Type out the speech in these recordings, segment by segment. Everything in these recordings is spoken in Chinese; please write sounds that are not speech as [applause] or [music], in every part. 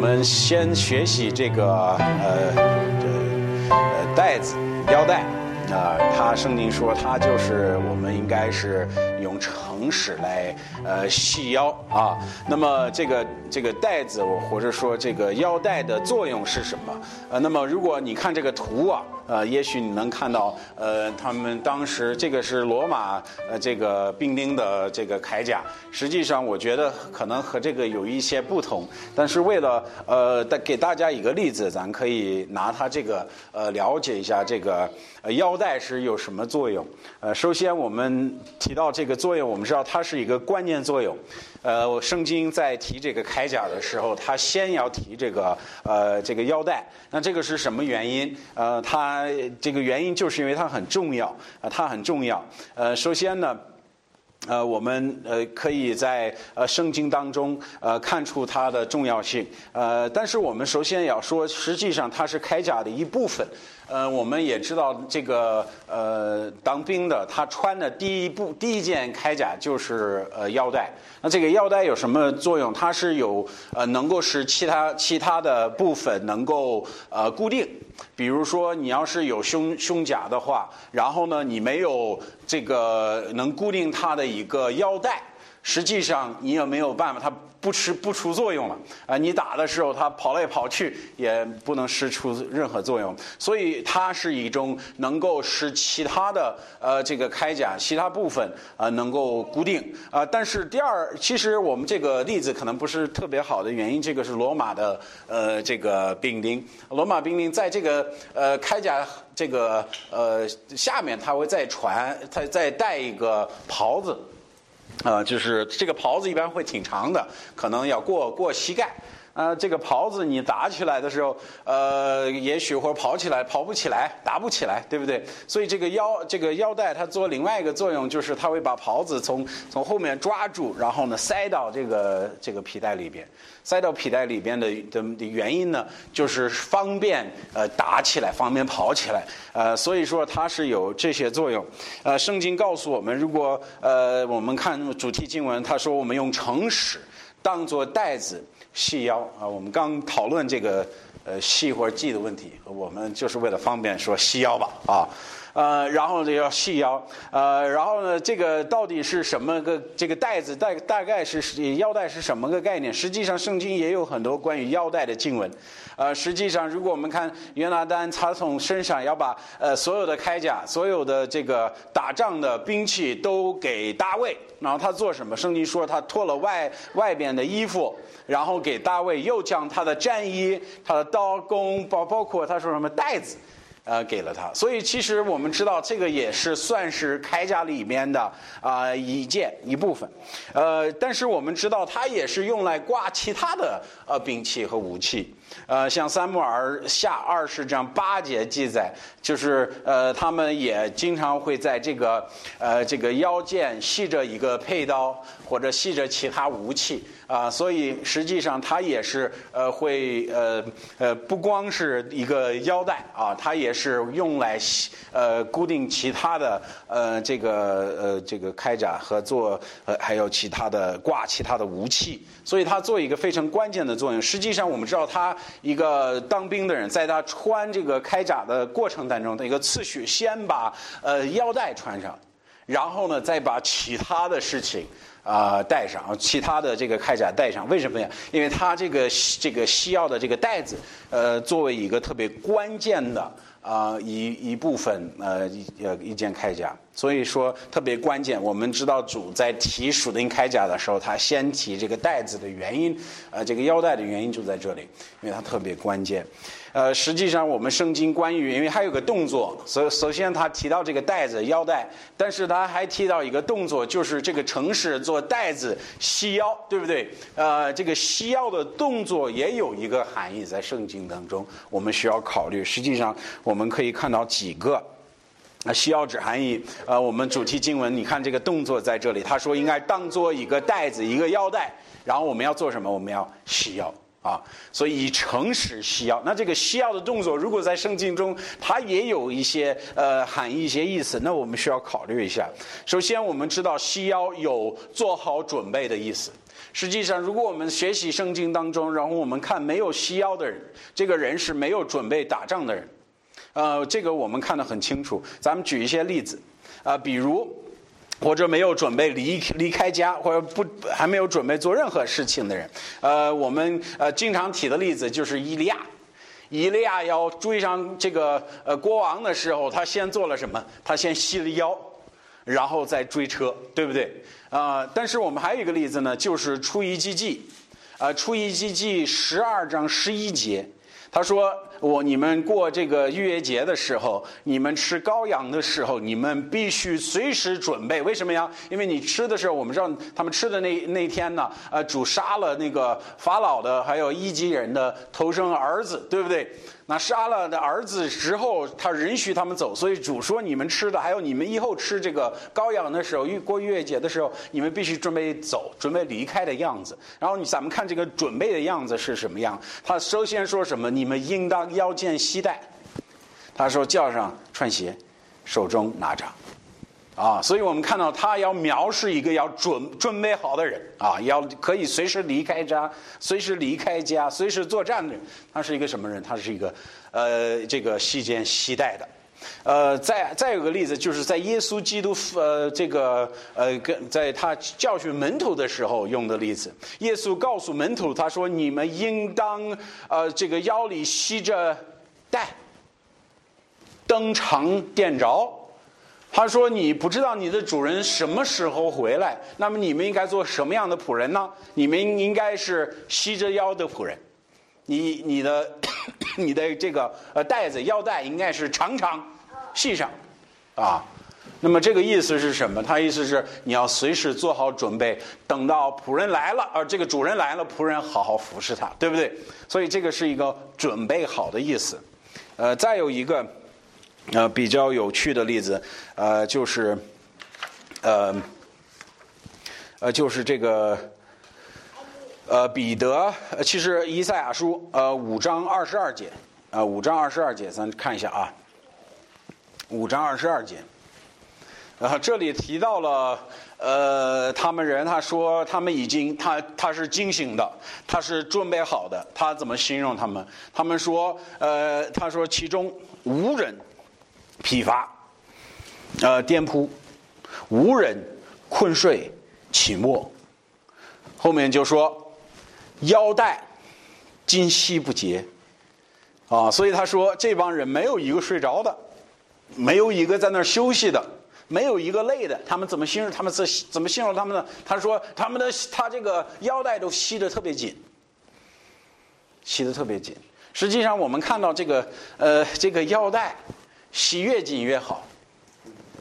我们先学习这个呃呃呃带子腰带。啊，他圣经说他就是我们应该是用诚实来呃系腰啊。那么这个这个带子或者说这个腰带的作用是什么？呃，那么如果你看这个图啊。呃，也许你能看到，呃，他们当时这个是罗马呃这个兵丁的这个铠甲，实际上我觉得可能和这个有一些不同，但是为了呃给大家一个例子，咱可以拿它这个呃了解一下这个腰带是有什么作用。呃，首先我们提到这个作用，我们知道它是一个关键作用。呃，我圣经在提这个铠甲的时候，它先要提这个呃这个腰带。那这个是什么原因？呃，它这个原因就是因为它很重要啊，它很重要。呃，首先呢，呃，我们呃可以在呃圣经当中呃看出它的重要性。呃，但是我们首先要说，实际上它是铠甲的一部分。呃，我们也知道这个呃，当兵的他穿的第一部第一件铠甲就是呃腰带。那这个腰带有什么作用？它是有呃能够使其他其他的部分能够呃固定。比如说你要是有胸胸甲的话，然后呢你没有这个能固定它的一个腰带，实际上你也没有办法它。不吃不出作用了啊！你打的时候，它跑来跑去也不能使出任何作用，所以它是一种能够使其他的呃这个铠甲其他部分啊能够固定啊。但是第二，其实我们这个例子可能不是特别好的原因，这个是罗马的呃这个兵丁，罗马兵丁在这个呃铠甲这个呃下面，他会再传，他再带一个袍子。呃，就是这个袍子一般会挺长的，可能要过过膝盖。啊，这个袍子你打起来的时候，呃，也许或跑起来跑不起来，打不起来，对不对？所以这个腰这个腰带它做另外一个作用，就是它会把袍子从从后面抓住，然后呢塞到这个这个皮带里边。塞到皮带里边的的的原因呢，就是方便呃打起来，方便跑起来。呃，所以说它是有这些作用。呃，圣经告诉我们，如果呃我们看主题经文，他说我们用诚实当做带子细腰啊。我们刚讨论这个呃细或者系的问题，我们就是为了方便说细腰吧啊。呃，然后呢要细腰，呃，然后呢，这个到底是什么个这个带子？大大概是腰带是什么个概念？实际上，圣经也有很多关于腰带的经文。呃，实际上，如果我们看约拿丹，他从身上要把呃所有的铠甲、所有的这个打仗的兵器都给大卫，然后他做什么？圣经说他脱了外外边的衣服，然后给大卫又将他的战衣、他的刀弓，包包括他说什么带子。呃，给了他，所以其实我们知道，这个也是算是铠甲里面的啊一件一部分，呃，但是我们知道，它也是用来挂其他的呃兵器和武器。呃，像三木尔下二十章八节记载，就是呃，他们也经常会在这个呃这个腰间系着一个佩刀，或者系着其他武器啊，所以实际上它也是呃会呃呃不光是一个腰带啊，它也是用来呃固定其他的呃这个呃这个铠甲和做呃还有其他的挂其他的武器，所以它做一个非常关键的作用。实际上我们知道它。一个当兵的人，在他穿这个铠甲的过程当中的一个次序，先把呃腰带穿上，然后呢再把其他的事情啊带上，其他的这个铠甲带上。为什么呀？因为他这个这个西药的这个带子，呃，作为一个特别关键的。啊，一一部分呃一呃一件铠甲，所以说特别关键。我们知道主在提属灵铠甲的时候，他先提这个带子的原因，呃，这个腰带的原因就在这里，因为它特别关键。呃，实际上我们圣经关于，因为还有个动作，首首先他提到这个带子腰带，但是他还提到一个动作，就是这个城市做带子系腰，对不对？呃，这个系腰的动作也有一个含义在圣经当中，我们需要考虑。实际上我们可以看到几个那系腰指含义。呃，我们主题经文，你看这个动作在这里，他说应该当做一个带子，一个腰带，然后我们要做什么？我们要系腰。啊，所以以诚实吸药，那这个吸药的动作，如果在圣经中，它也有一些呃含义、一些意思，那我们需要考虑一下。首先，我们知道吸药有做好准备的意思。实际上，如果我们学习圣经当中，然后我们看没有西腰的人，这个人是没有准备打仗的人。呃，这个我们看得很清楚。咱们举一些例子，啊，比如或者没有准备离离开家，或者不还没有准备做任何事情的人。呃，我们呃经常提的例子就是伊利亚。伊利亚要追上这个呃国王的时候，他先做了什么？他先吸了腰，然后再追车，对不对？啊，但是我们还有一个例子呢，就是出一记记，啊，出一记记十二章十一节，他说。我你们过这个逾越节的时候，你们吃羔羊的时候，你们必须随时准备。为什么呀？因为你吃的时候，我们知道他们吃的那那天呢，呃，主杀了那个法老的，还有伊及人的头生儿子，对不对？那杀了的儿子之后，他允许他们走，所以主说你们吃的，还有你们以后吃这个羔羊的时候，过逾越节的时候，你们必须准备走，准备离开的样子。然后你咱们看这个准备的样子是什么样？他首先说什么？你们应当腰间系带。他说叫上穿鞋，手中拿着。啊，所以我们看到他要描述一个要准准备好的人啊，要可以随时离开家，随时离开家，随时作战的人。他是一个什么人？他是一个呃，这个系肩系带的。呃，再再有个例子，就是在耶稣基督呃这个呃跟在他教训门徒的时候用的例子。耶稣告诉门徒，他说：“你们应当呃这个腰里系着带，登场点着。”他说：“你不知道你的主人什么时候回来，那么你们应该做什么样的仆人呢？你们应该是系着腰的仆人，你你的 [laughs] 你的这个呃带子腰带应该是长长系上，啊，那么这个意思是什么？他意思是你要随时做好准备，等到仆人来了，而这个主人来了，仆人好好服侍他，对不对？所以这个是一个准备好的意思。呃，再有一个。”呃，比较有趣的例子，呃，就是，呃，呃，就是这个，呃，彼得，其实以赛亚书，呃，五章二十二节，呃，五章二十二节，咱看一下啊，五章二十二节，啊，这里提到了，呃，他们人，他说他们已经，他他是惊醒的，他是准备好的，他怎么形容他们？他们说，呃，他说其中无人。疲乏，呃，颠扑，无人困睡，起末。后面就说腰带今夕不结，啊，所以他说这帮人没有一个睡着的，没有一个在那儿休息的，没有一个累的。他们怎么形容？他们是怎么形容他们呢？他说他们的他这个腰带都系得特别紧，系得特别紧。实际上我们看到这个呃这个腰带。系越紧越好，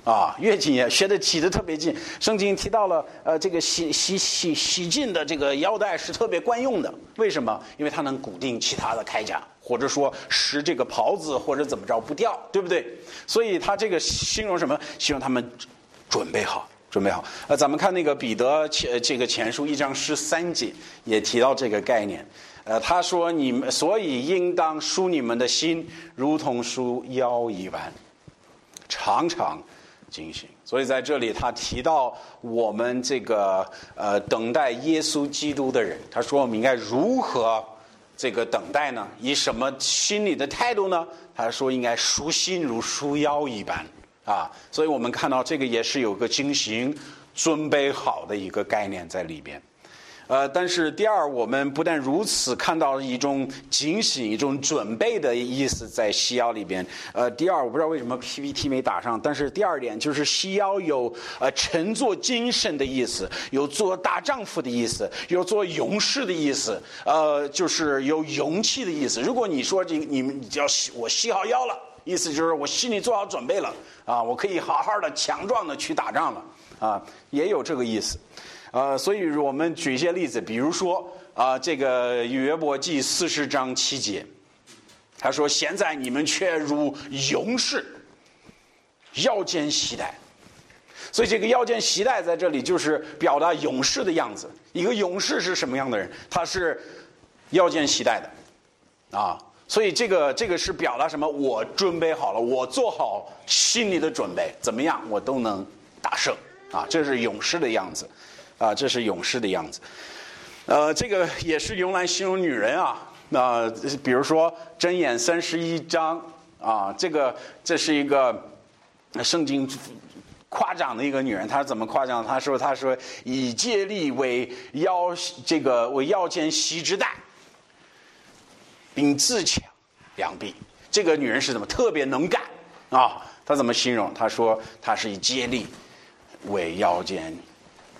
啊，越紧也学的系的特别紧。圣经提到了，呃，这个系系系系紧的这个腰带是特别惯用的。为什么？因为它能固定其他的铠甲，或者说使这个袍子或者怎么着不掉，对不对？所以他这个形容什么？形容他们准备好，准备好。呃，咱们看那个彼得前这个前书一章十三节也提到这个概念。呃，他说：“你们所以应当舒你们的心，如同舒腰一般，常常进行。”所以在这里，他提到我们这个呃等待耶稣基督的人，他说我们应该如何这个等待呢？以什么心理的态度呢？他说应该舒心如舒腰一般啊。所以我们看到这个也是有个精行准备好的一个概念在里边。呃，但是第二，我们不但如此看到了一种警醒、一种准备的意思在西腰里边。呃，第二，我不知道为什么 PPT 没打上，但是第二点就是西腰有呃乘坐精神的意思，有做大丈夫的意思，有做勇士的意思，呃，就是有勇气的意思。如果你说这你们要系我系好腰了，意思就是我心里做好准备了啊，我可以好好的强壮的去打仗了啊，也有这个意思。呃，所以我们举一些例子，比如说啊，这个约伯记四十章七节，他说：“现在你们却如勇士，腰间系带。”所以这个腰间系带在这里就是表达勇士的样子。一个勇士是什么样的人？他是腰间系带的啊。所以这个这个是表达什么？我准备好了，我做好心理的准备，怎么样我都能打胜啊。这是勇士的样子。啊，这是勇士的样子。呃，这个也是用来形容女人啊。那比如说《箴言》三十一章啊，这个这是一个圣经夸奖的一个女人，她怎么夸奖？她说：“她说以借力为腰，这个为腰间系之带，并自强两臂。”这个女人是怎么特别能干啊？她怎么形容？她说：“她是以接力为腰间。”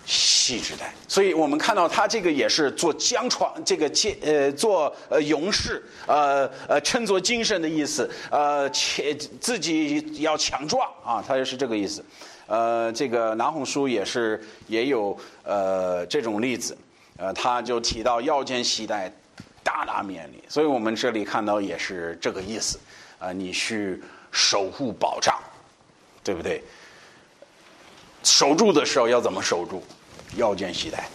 细致带，所以我们看到他这个也是做江闯，这个接呃做呃勇士，呃呃称作精神的意思，呃且自己要强壮啊，他就是这个意思。呃，这个南红书也是也有呃这种例子，呃他就提到腰间系带大大面力，所以我们这里看到也是这个意思啊，你去守护保障，对不对？守住的时候要怎么守住？腰间系带，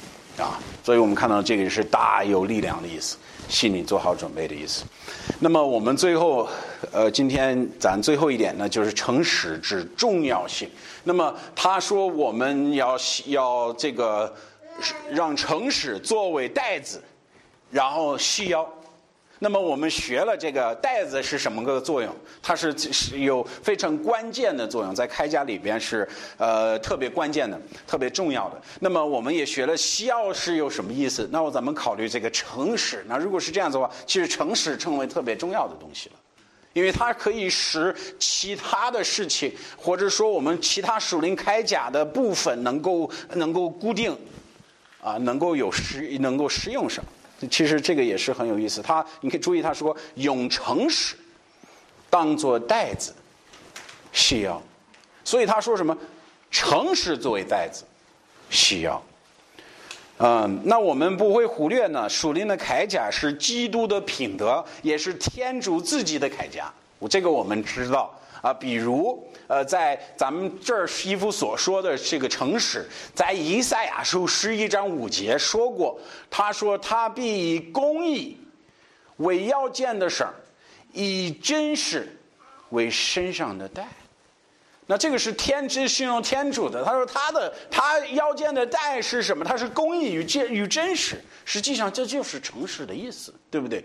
啊，所以我们看到这个是大有力量的意思，心里做好准备的意思。那么我们最后，呃，今天咱最后一点呢，就是诚实之重要性。那么他说我们要要这个让诚实作为带子，然后细腰。那么我们学了这个带子是什么个作用？它是是有非常关键的作用，在开甲里边是呃特别关键的、特别重要的。那么我们也学了西药是有什么意思？那我咱们考虑这个诚实。那如果是这样子的话，其实诚实成为特别重要的东西了，因为它可以使其他的事情，或者说我们其他属灵铠甲的部分能够能够固定，啊，能够有实能够适用上。其实这个也是很有意思，他你可以注意他说用诚实当做袋子需要，所以他说什么诚实作为袋子需要。嗯，那我们不会忽略呢，属灵的铠甲是基督的品德，也是天主自己的铠甲。我这个我们知道啊，比如。呃，在咱们这儿师傅所说的这个诚实，在以赛亚书十一章五节说过，他说他必以公义为腰间的绳，以真实为身上的带。那这个是天之形容天主的，他说他的他腰间的带是什么？它是公义与真与真实，实际上这就是诚实的意思，对不对？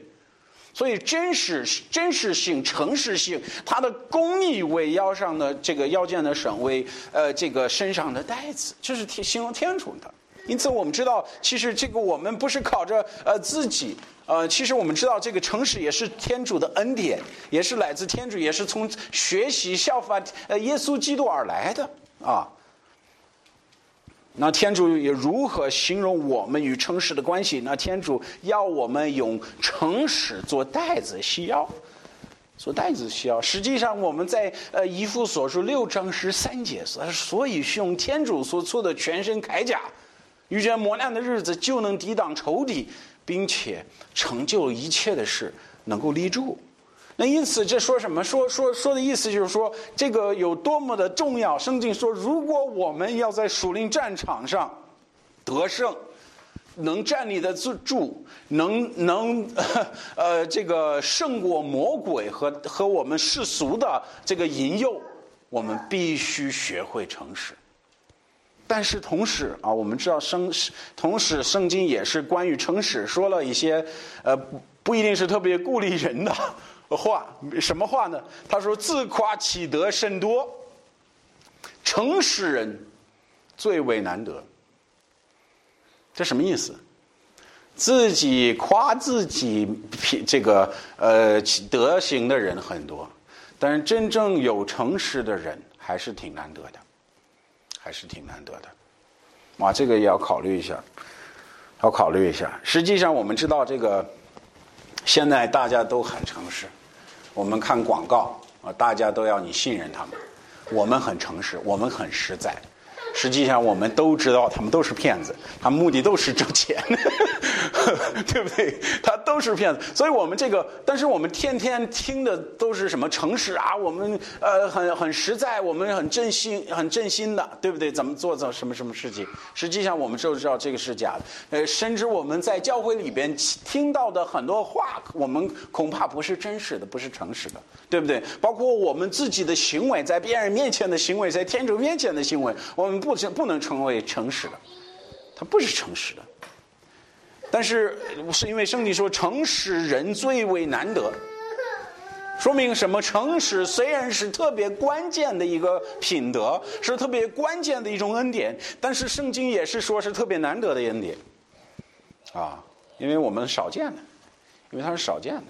所以真实、真实性、诚实性，它的工艺为腰上的这个腰间的绳，为呃这个身上的带子，这是天形容天主的。因此，我们知道，其实这个我们不是靠着呃自己，呃，其实我们知道，这个诚实也是天主的恩典，也是来自天主，也是从学习效法呃耶稣基督而来的啊。那天主也如何形容我们与诚实的关系？那天主要我们用诚实做带子需要，做带子需要。实际上，我们在呃一副所说六章十三节，所以是用天主所做的全身铠甲，遇见磨难的日子就能抵挡仇敌，并且成就一切的事，能够立住。那因此，这说什么？说说说的意思就是说，这个有多么的重要。圣经说，如果我们要在属灵战场上得胜，能站立得住，能能 [laughs] 呃这个胜过魔鬼和和我们世俗的这个引诱，我们必须学会诚实。但是同时啊，我们知道圣同时圣经也是关于诚实说了一些呃不一定是特别鼓励人的。话什么话呢？他说：“自夸其德甚多，诚实人最为难得。”这什么意思？自己夸自己，这个呃德行的人很多，但是真正有诚实的人还是挺难得的，还是挺难得的。哇，这个也要考虑一下，要考虑一下。实际上，我们知道这个。现在大家都很诚实，我们看广告啊，大家都要你信任他们。我们很诚实，我们很实在。实际上，我们都知道他们都是骗子，他们目的都是挣钱，[laughs] 对不对？他都是骗子，所以我们这个，但是我们天天听的都是什么诚实啊？我们呃很很实在，我们很真心，很真心的，对不对？怎么做做什么什么事情？实际上，我们就知道这个是假的。呃，甚至我们在教会里边听到的很多话，我们恐怕不是真实的，不是诚实的，对不对？包括我们自己的行为，在别人面前的行为，在天主面前的行为，我们。不不能成为诚实的，他不是诚实的。但是是因为圣经说诚实人最为难得，说明什么？诚实虽然是特别关键的一个品德，是特别关键的一种恩典，但是圣经也是说是特别难得的恩典，啊，因为我们少见的，因为它是少见的。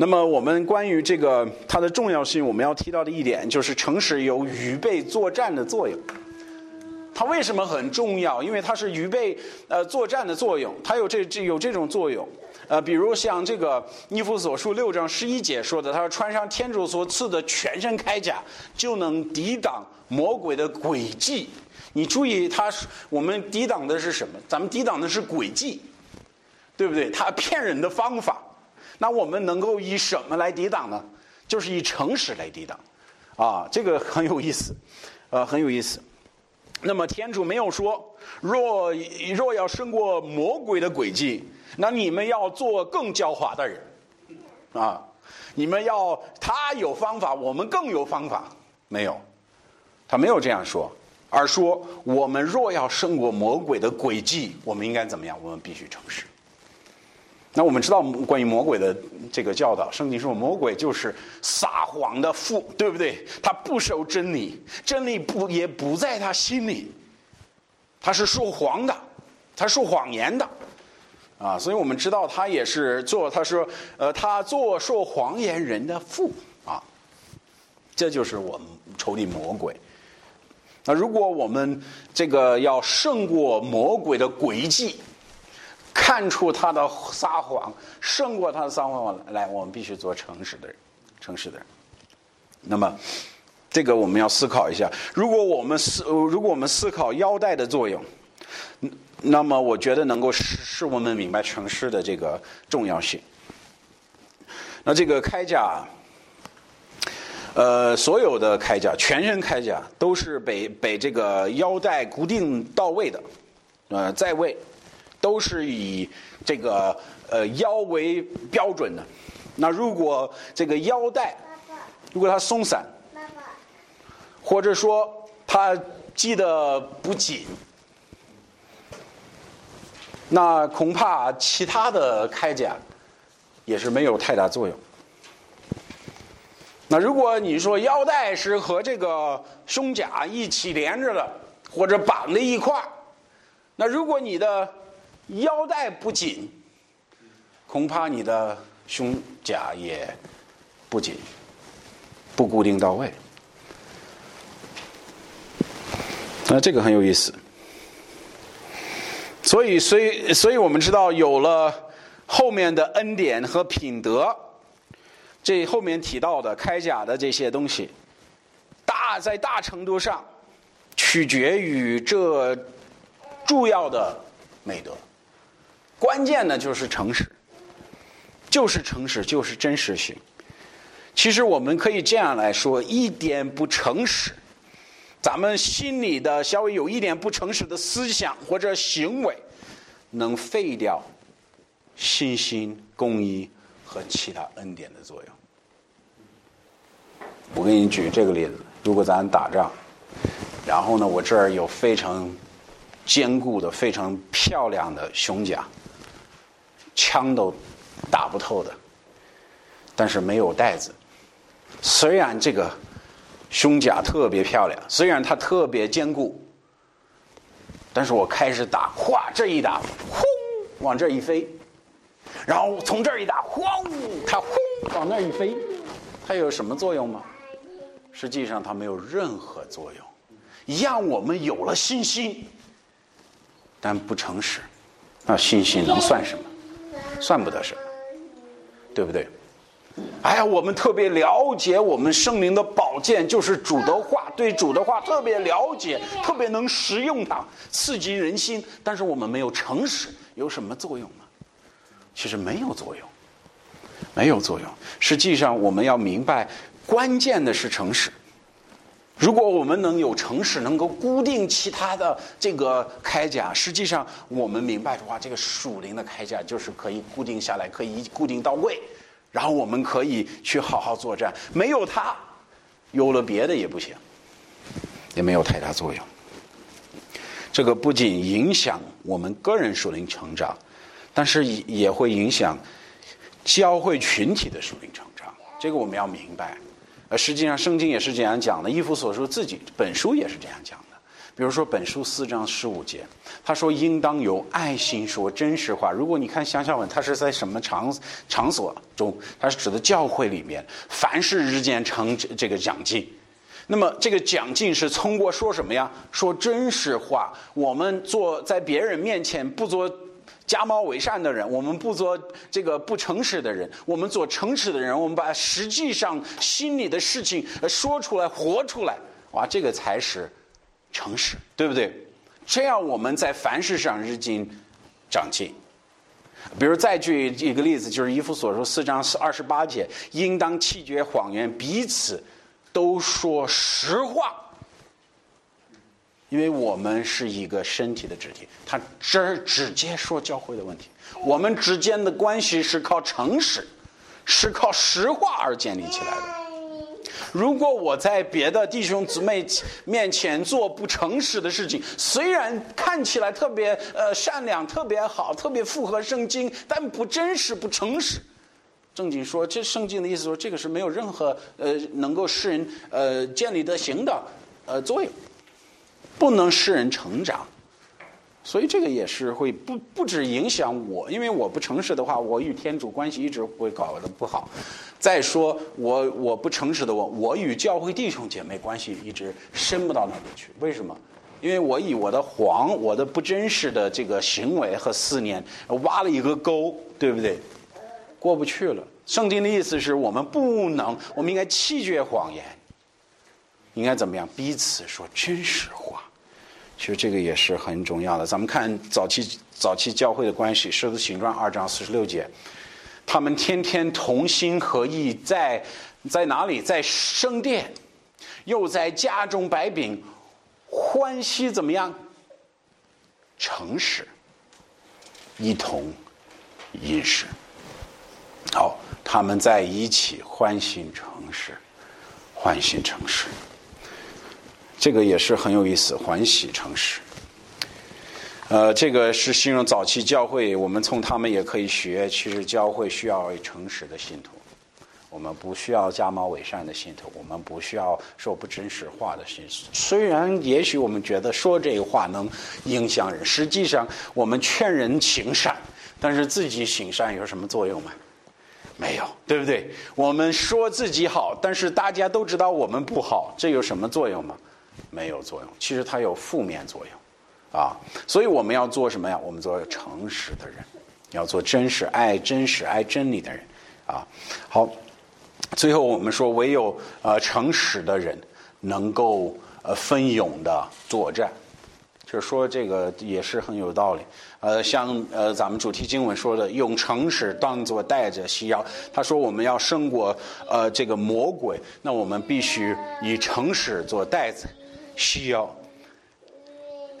那么，我们关于这个它的重要性，我们要提到的一点就是，诚实有预备作战的作用。它为什么很重要？因为它是预备呃作战的作用，它有这这有这种作用。呃，比如像这个《尼夫所书》六章十一节说的，他说穿上天主所赐的全身铠甲，就能抵挡魔鬼的诡计。你注意，他我们抵挡的是什么？咱们抵挡的是诡计，对不对？他骗人的方法。那我们能够以什么来抵挡呢？就是以诚实来抵挡，啊，这个很有意思，呃，很有意思。那么天主没有说，若若要胜过魔鬼的诡计，那你们要做更狡猾的人，啊，你们要他有方法，我们更有方法，没有，他没有这样说，而说我们若要胜过魔鬼的诡计，我们应该怎么样？我们必须诚实。那我们知道关于魔鬼的这个教导，圣经说魔鬼就是撒谎的父，对不对？他不守真理，真理不也不在他心里，他是说谎的，他说谎言的，啊，所以我们知道他也是做，他说，呃，他做说谎言人的父啊，这就是我们仇敌魔鬼。那如果我们这个要胜过魔鬼的诡计。看出他的撒谎胜过他的撒谎来，我们必须做诚实的人，诚实的人。那么，这个我们要思考一下。如果我们思，如果我们思考腰带的作用，那么我觉得能够使使我们明白诚实的这个重要性。那这个铠甲，呃，所有的铠甲，全身铠甲都是被被这个腰带固定到位的，呃，在位。都是以这个呃腰为标准的。那如果这个腰带，如果它松散，或者说它系得不紧，那恐怕其他的铠甲也是没有太大作用。那如果你说腰带是和这个胸甲一起连着的，或者绑在一块儿，那如果你的腰带不紧，恐怕你的胸甲也不紧，不固定到位。那这个很有意思。所以，所以，所以我们知道，有了后面的恩典和品德，这后面提到的铠甲的这些东西，大在大程度上取决于这重要的美德。关键呢就是诚实，就是诚实，就是真实性。其实我们可以这样来说：一点不诚实，咱们心里的稍微有一点不诚实的思想或者行为，能废掉信心、公义和其他恩典的作用。我给你举这个例子：如果咱打仗，然后呢，我这儿有非常坚固的、非常漂亮的胸甲。枪都打不透的，但是没有带子。虽然这个胸甲特别漂亮，虽然它特别坚固，但是我开始打，哗，这一打，轰，往这一飞，然后从这儿一打，轰，它轰往那一飞，它有什么作用吗？实际上它没有任何作用。一样，我们有了信心，但不诚实，那信心能算什么？算不得什么，对不对？哎呀，我们特别了解我们圣灵的宝剑，就是主的话，对主的话特别了解，特别能实用它，刺激人心。但是我们没有诚实，有什么作用呢？其实没有作用，没有作用。实际上，我们要明白，关键的是诚实。如果我们能有城市能够固定其他的这个铠甲，实际上我们明白的话，这个属灵的铠甲就是可以固定下来，可以固定到位，然后我们可以去好好作战。没有它，有了别的也不行，也没有太大作用。这个不仅影响我们个人属灵成长，但是也也会影响教会群体的属灵成长。这个我们要明白。呃，实际上圣经也是这样讲的，《伊夫所说》自己本书也是这样讲的。比如说本书四章十五节，他说：“应当有爱心说真实话。”如果你看乡下文，他是在什么场场所中？他是指的教会里面，凡是日间成这个讲经。那么这个讲经是通过说什么呀？说真实话。我们做在别人面前不做假冒伪善的人，我们不做这个不诚实的人，我们做诚实的人。我们把实际上心里的事情说出来、活出来。哇，这个才是。诚实，对不对？这样我们在凡事上日进长进。比如再举一个例子，就是《伊夫所说》四章二十八节，应当弃绝谎言，彼此都说实话，因为我们是一个身体的肢体。他直直接说教会的问题，我们之间的关系是靠诚实，是靠实话而建立起来的。如果我在别的弟兄姊妹面前做不诚实的事情，虽然看起来特别呃善良、特别好、特别符合圣经，但不真实、不诚实。正经说，这圣经的意思说，这个是没有任何呃能够使人呃建立德行的呃作用，不能使人成长。所以这个也是会不不止影响我，因为我不诚实的话，我与天主关系一直会搞得不好。再说我我不诚实的我，我与教会弟兄姐妹关系一直深不到那里去。为什么？因为我以我的谎、我的不真实的这个行为和思念挖了一个沟，对不对？过不去了。圣经的意思是我们不能，我们应该弃绝谎言，应该怎么样？彼此说真实话。其实这个也是很重要的。咱们看早期早期教会的关系，《狮子行传》二章四十六节，他们天天同心合意，在在哪里？在圣殿，又在家中摆饼，欢喜怎么样？诚实，一同饮食。好，他们在一起欢欣诚实，欢欣诚实。这个也是很有意思，欢喜诚实。呃，这个是形容早期教会，我们从他们也可以学。其实教会需要诚实的信徒，我们不需要假冒伪善的信徒，我们不需要说不真实话的信徒。虽然也许我们觉得说这个话能影响人，实际上我们劝人行善，但是自己行善有什么作用吗？没有，对不对？我们说自己好，但是大家都知道我们不好，这有什么作用吗？没有作用，其实它有负面作用，啊，所以我们要做什么呀？我们做诚实的人，要做真实、爱真实、爱真理的人，啊，好，最后我们说，唯有呃诚实的人能够呃奋勇的作战，就是说这个也是很有道理，呃，像呃咱们主题经文说的，用诚实当做带着西药，他说我们要胜过呃这个魔鬼，那我们必须以诚实做带子。需要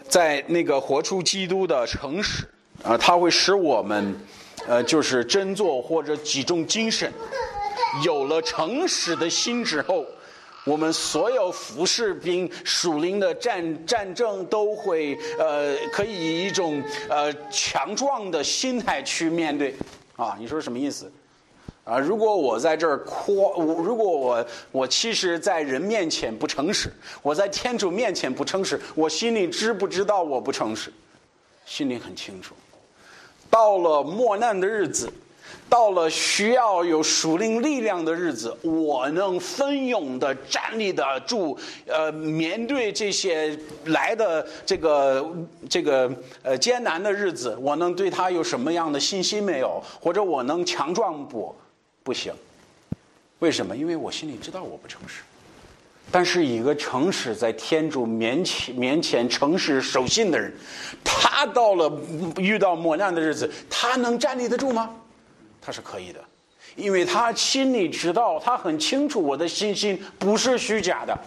在那个活出基督的诚实啊，它会使我们呃，就是振作或者集中精神。有了诚实的心之后，我们所有服侍兵属灵的战战争都会呃，可以以一种呃强壮的心态去面对啊。你说什么意思？啊，如果我在这儿夸，如果我我其实，在人面前不诚实，我在天主面前不诚实，我心里知不知道我不诚实？心里很清楚。到了磨难的日子，到了需要有属灵力量的日子，我能奋勇的站立得住，呃，面对这些来的这个这个呃艰难的日子，我能对他有什么样的信心没有？或者我能强壮不？不行，为什么？因为我心里知道我不诚实。但是一个诚实在天主面前面前诚实守信的人，他到了遇到磨难的日子，他能站立得住吗？他是可以的，因为他心里知道，他很清楚我的信心不是虚假的，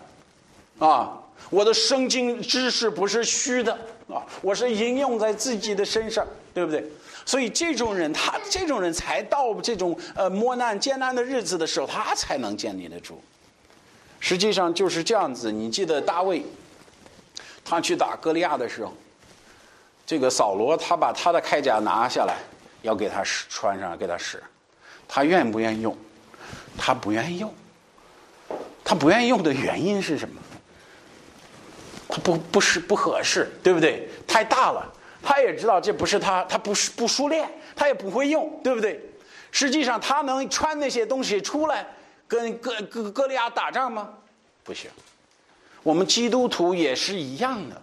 啊，我的圣经知识不是虚的啊，我是应用在自己的身上，对不对？所以这种人，他这种人才到这种呃磨难艰难的日子的时候，他才能建立得住。实际上就是这样子。你记得大卫，他去打歌利亚的时候，这个扫罗他把他的铠甲拿下来，要给他使穿上，给他使，他愿不愿意用？他不愿意用。他不愿意用的原因是什么？他不不是不合适，对不对？太大了，他也知道这不是他，他不是不熟练，他也不会用，对不对？实际上，他能穿那些东西出来跟哥哥哥利亚打仗吗？不行。我们基督徒也是一样的，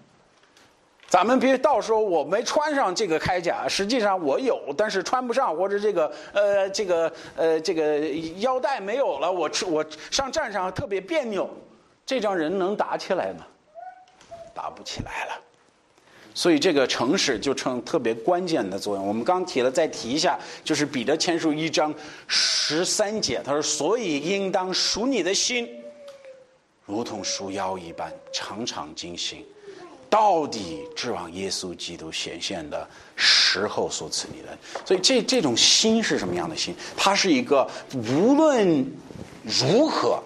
咱们别到时候我没穿上这个铠甲，实际上我有，但是穿不上，或者这个呃这个呃这个腰带没有了，我我上战场特别别扭，这张人能打起来吗？打不起来了。所以这个诚实就成特别关键的作用。我们刚提了，再提一下，就是彼得前书一章十三节，他说：“所以应当赎你的心。”如同束腰一般，常常惊醒，到底指望耶稣基督显现的时候所赐你的。所以这这种心是什么样的心？它是一个无论如何，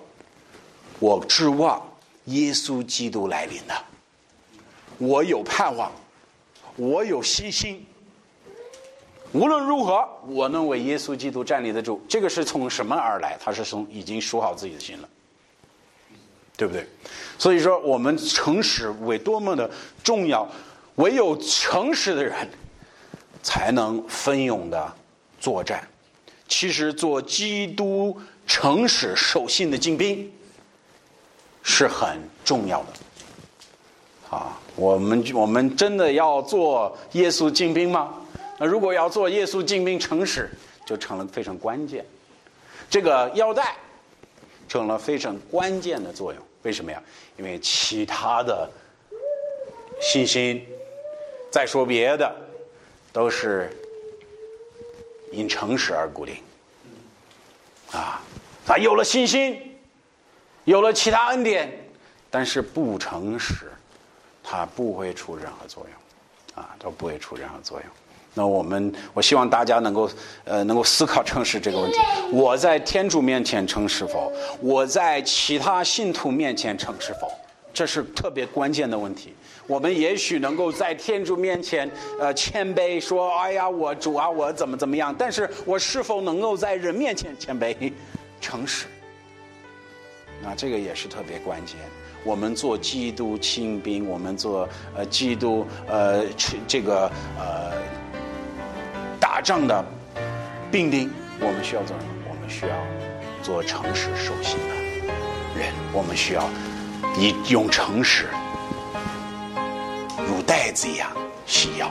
我指望耶稣基督来临的，我有盼望，我有信心。无论如何，我能为耶稣基督站立得住。这个是从什么而来？他是从已经数好自己的心了。对不对？所以说，我们诚实为多么的重要，唯有诚实的人才能奋勇的作战。其实，做基督诚实守信的精兵是很重要的。啊，我们我们真的要做耶稣精兵吗？那如果要做耶稣精兵，诚实就成了非常关键。这个腰带。成了非常关键的作用，为什么呀？因为其他的信心，再说别的，都是因诚实而固定。啊，他有了信心，有了其他恩典，但是不诚实，他不会出任何作用，啊，都不会出任何作用。那我们，我希望大家能够，呃，能够思考诚实这个问题。我在天主面前诚实否？我在其他信徒面前诚实否？这是特别关键的问题。我们也许能够在天主面前，呃，谦卑说：“哎呀，我主啊，我怎么怎么样？”但是我是否能够在人面前谦卑、诚实？那这个也是特别关键。我们做基督亲兵，我们做呃基督呃这个呃。打仗的兵丁，我们需要做什么？我们需要做诚实守信的人。我们需要以用诚实如袋子一样细腰。